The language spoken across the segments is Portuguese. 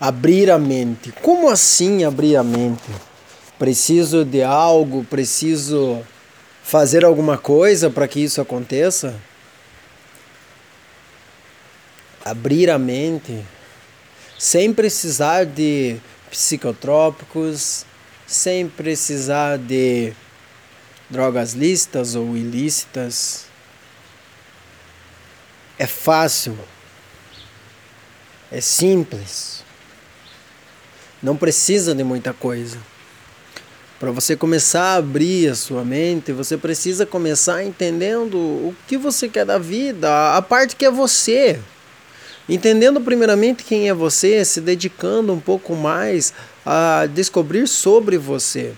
Abrir a mente. Como assim abrir a mente? Preciso de algo, preciso fazer alguma coisa para que isso aconteça? Abrir a mente sem precisar de psicotrópicos, sem precisar de drogas lícitas ou ilícitas. É fácil. É simples. Não precisa de muita coisa. Para você começar a abrir a sua mente, você precisa começar entendendo o que você quer da vida, a parte que é você. Entendendo primeiramente quem é você, se dedicando um pouco mais a descobrir sobre você.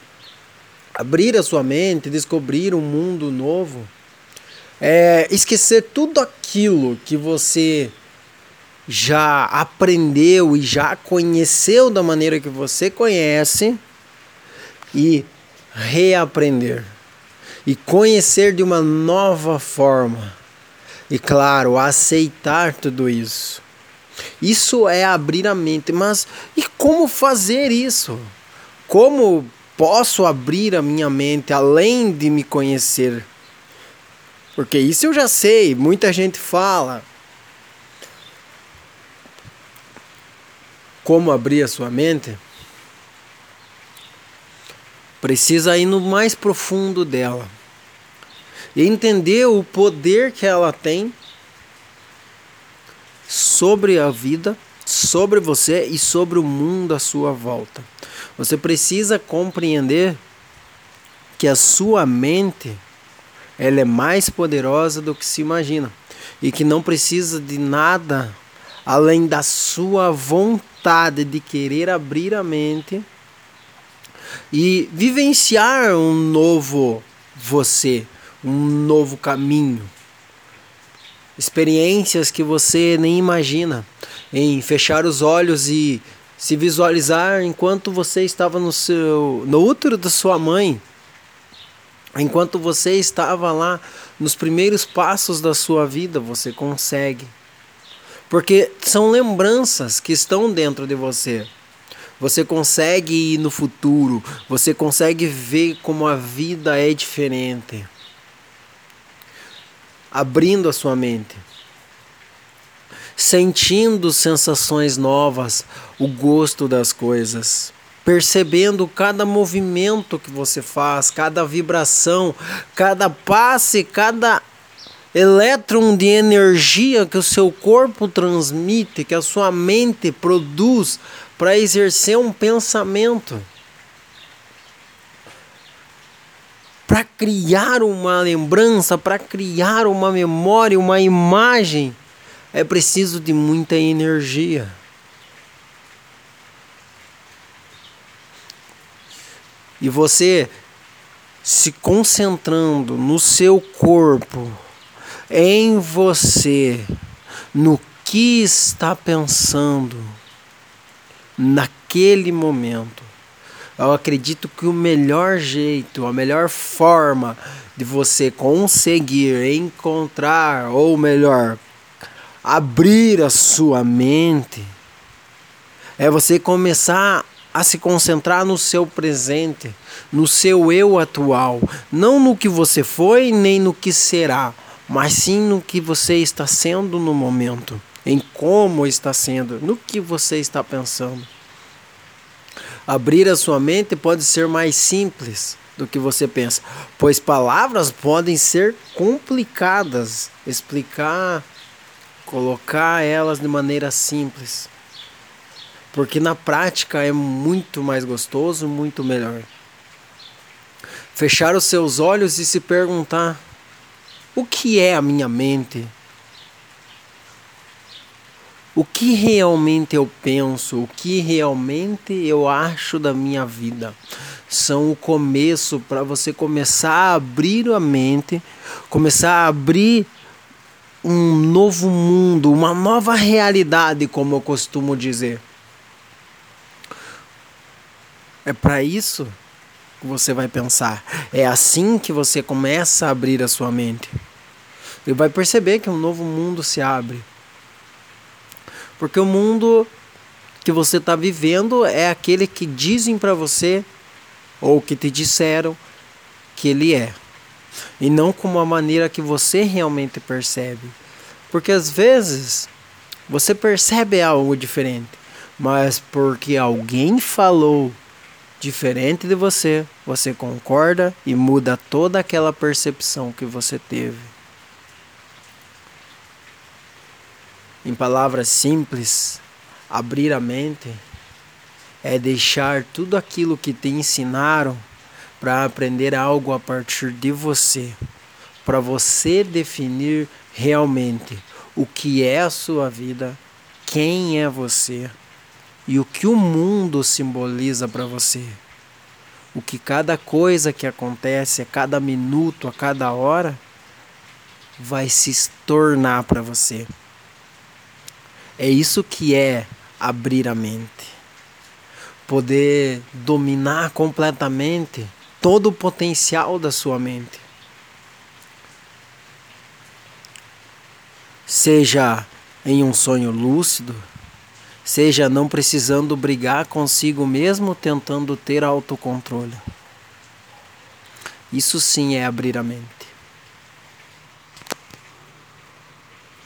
Abrir a sua mente, descobrir um mundo novo. É esquecer tudo aquilo que você já aprendeu e já conheceu da maneira que você conhece e reaprender e conhecer de uma nova forma. E claro, aceitar tudo isso. Isso é abrir a mente, mas e como fazer isso? Como posso abrir a minha mente além de me conhecer? Porque isso eu já sei, muita gente fala, como abrir a sua mente, precisa ir no mais profundo dela e entender o poder que ela tem sobre a vida, sobre você e sobre o mundo à sua volta. Você precisa compreender que a sua mente ela é mais poderosa do que se imagina e que não precisa de nada além da sua vontade de querer abrir a mente e vivenciar um novo você, um novo caminho. Experiências que você nem imagina, em fechar os olhos e se visualizar enquanto você estava no seu no útero da sua mãe, enquanto você estava lá nos primeiros passos da sua vida, você consegue porque são lembranças que estão dentro de você. Você consegue ir no futuro, você consegue ver como a vida é diferente. Abrindo a sua mente. Sentindo sensações novas, o gosto das coisas. Percebendo cada movimento que você faz, cada vibração, cada passe, cada elétron de energia que o seu corpo transmite, que a sua mente produz para exercer um pensamento. Para criar uma lembrança, para criar uma memória, uma imagem, é preciso de muita energia. E você se concentrando no seu corpo, em você, no que está pensando naquele momento. Eu acredito que o melhor jeito, a melhor forma de você conseguir encontrar, ou melhor, abrir a sua mente, é você começar a se concentrar no seu presente, no seu eu atual, não no que você foi nem no que será mas sim no que você está sendo no momento, em como está sendo, no que você está pensando. Abrir a sua mente pode ser mais simples do que você pensa, pois palavras podem ser complicadas. Explicar, colocar elas de maneira simples. Porque na prática é muito mais gostoso, muito melhor. Fechar os seus olhos e se perguntar: o que é a minha mente? O que realmente eu penso, o que realmente eu acho da minha vida, são o começo para você começar a abrir a mente, começar a abrir um novo mundo, uma nova realidade, como eu costumo dizer. É para isso que você vai pensar. É assim que você começa a abrir a sua mente. E vai perceber que um novo mundo se abre. Porque o mundo que você está vivendo é aquele que dizem para você ou que te disseram que ele é, e não como a maneira que você realmente percebe. Porque às vezes você percebe algo diferente, mas porque alguém falou diferente de você, você concorda e muda toda aquela percepção que você teve. Em palavras simples, abrir a mente é deixar tudo aquilo que te ensinaram para aprender algo a partir de você, para você definir realmente o que é a sua vida, quem é você e o que o mundo simboliza para você. O que cada coisa que acontece, a cada minuto, a cada hora, vai se tornar para você. É isso que é abrir a mente. Poder dominar completamente todo o potencial da sua mente. Seja em um sonho lúcido, seja não precisando brigar consigo mesmo tentando ter autocontrole. Isso sim é abrir a mente.